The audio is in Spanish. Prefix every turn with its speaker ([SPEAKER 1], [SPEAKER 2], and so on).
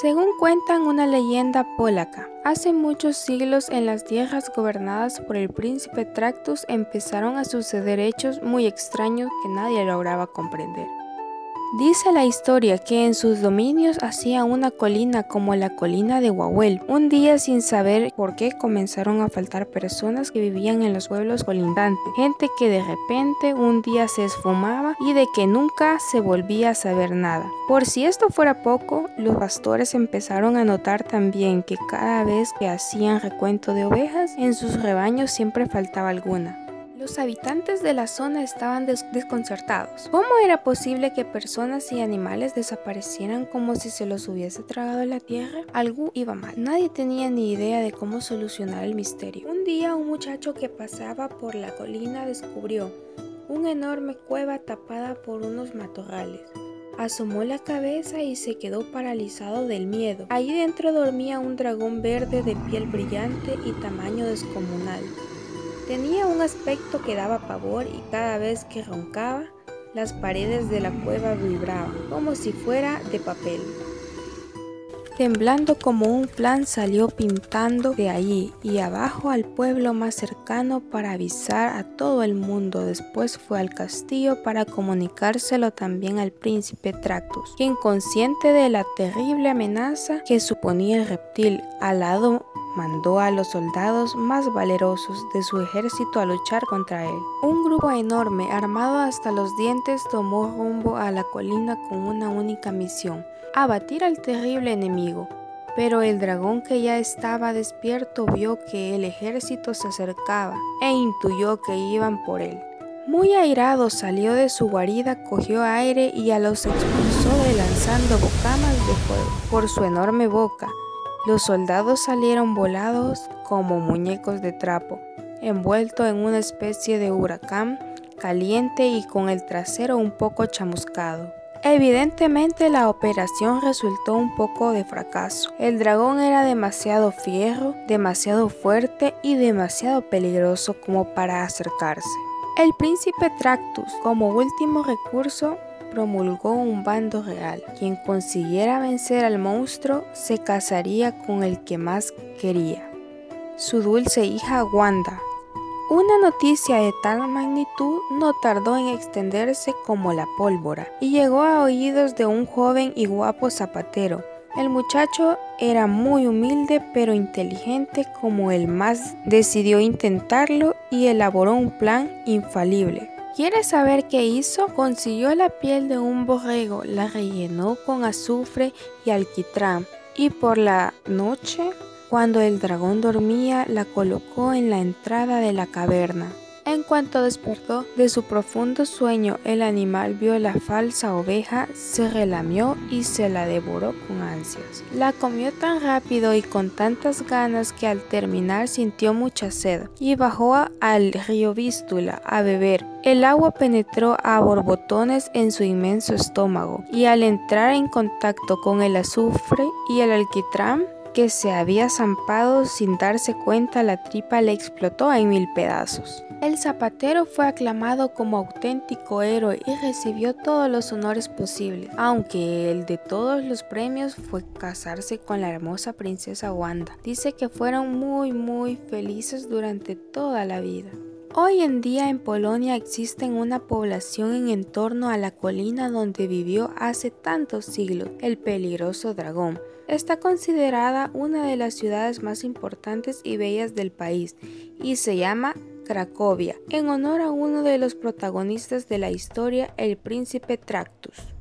[SPEAKER 1] Según cuentan una leyenda polaca, hace muchos siglos en las tierras gobernadas por el príncipe Tractus empezaron a suceder hechos muy extraños que nadie lograba comprender. Dice la historia que en sus dominios hacía una colina como la colina de Wawel. Un día sin saber por qué comenzaron a faltar personas que vivían en los pueblos colindantes, gente que de repente un día se esfumaba y de que nunca se volvía a saber nada. Por si esto fuera poco, los pastores empezaron a notar también que cada vez que hacían recuento de ovejas, en sus rebaños siempre faltaba alguna. Los habitantes de la zona estaban desconcertados. ¿Cómo era posible que personas y animales desaparecieran como si se los hubiese tragado la tierra? Algo iba mal. Nadie tenía ni idea de cómo solucionar el misterio. Un día un muchacho que pasaba por la colina descubrió una enorme cueva tapada por unos matorrales. Asomó la cabeza y se quedó paralizado del miedo. Allí dentro dormía un dragón verde de piel brillante y tamaño descomunal. Tenía un aspecto que daba pavor y cada vez que roncaba, las paredes de la cueva vibraban como si fuera de papel. Temblando como un plan salió pintando de allí y abajo al pueblo más cercano para avisar a todo el mundo. Después fue al castillo para comunicárselo también al príncipe Tractus, quien consciente de la terrible amenaza que suponía el reptil al lado mandó a los soldados más valerosos de su ejército a luchar contra él. Un grupo enorme, armado hasta los dientes, tomó rumbo a la colina con una única misión, abatir al terrible enemigo. Pero el dragón que ya estaba despierto vio que el ejército se acercaba e intuyó que iban por él. Muy airado salió de su guarida, cogió aire y a los expulsó de lanzando bocamas de fuego por su enorme boca. Los soldados salieron volados como muñecos de trapo, envuelto en una especie de huracán caliente y con el trasero un poco chamuscado. Evidentemente la operación resultó un poco de fracaso. El dragón era demasiado fierro, demasiado fuerte y demasiado peligroso como para acercarse. El príncipe Tractus, como último recurso, promulgó un bando real. Quien consiguiera vencer al monstruo se casaría con el que más quería, su dulce hija Wanda. Una noticia de tal magnitud no tardó en extenderse como la pólvora y llegó a oídos de un joven y guapo zapatero. El muchacho era muy humilde pero inteligente como el más. Decidió intentarlo y elaboró un plan infalible. ¿Quieres saber qué hizo? Consiguió la piel de un borrego, la rellenó con azufre y alquitrán y por la noche, cuando el dragón dormía, la colocó en la entrada de la caverna. En cuanto despertó de su profundo sueño, el animal vio la falsa oveja, se relamió y se la devoró con ansias. La comió tan rápido y con tantas ganas que al terminar sintió mucha sed y bajó al río Vístula a beber. El agua penetró a borbotones en su inmenso estómago y al entrar en contacto con el azufre y el alquitrán, que se había zampado sin darse cuenta, la tripa le explotó en mil pedazos. El zapatero fue aclamado como auténtico héroe y recibió todos los honores posibles, aunque el de todos los premios fue casarse con la hermosa princesa Wanda. Dice que fueron muy muy felices durante toda la vida. Hoy en día en Polonia existe una población en entorno a la colina donde vivió hace tantos siglos el peligroso dragón. Está considerada una de las ciudades más importantes y bellas del país y se llama Cracovia, en honor a uno de los protagonistas de la historia, el príncipe Tractus.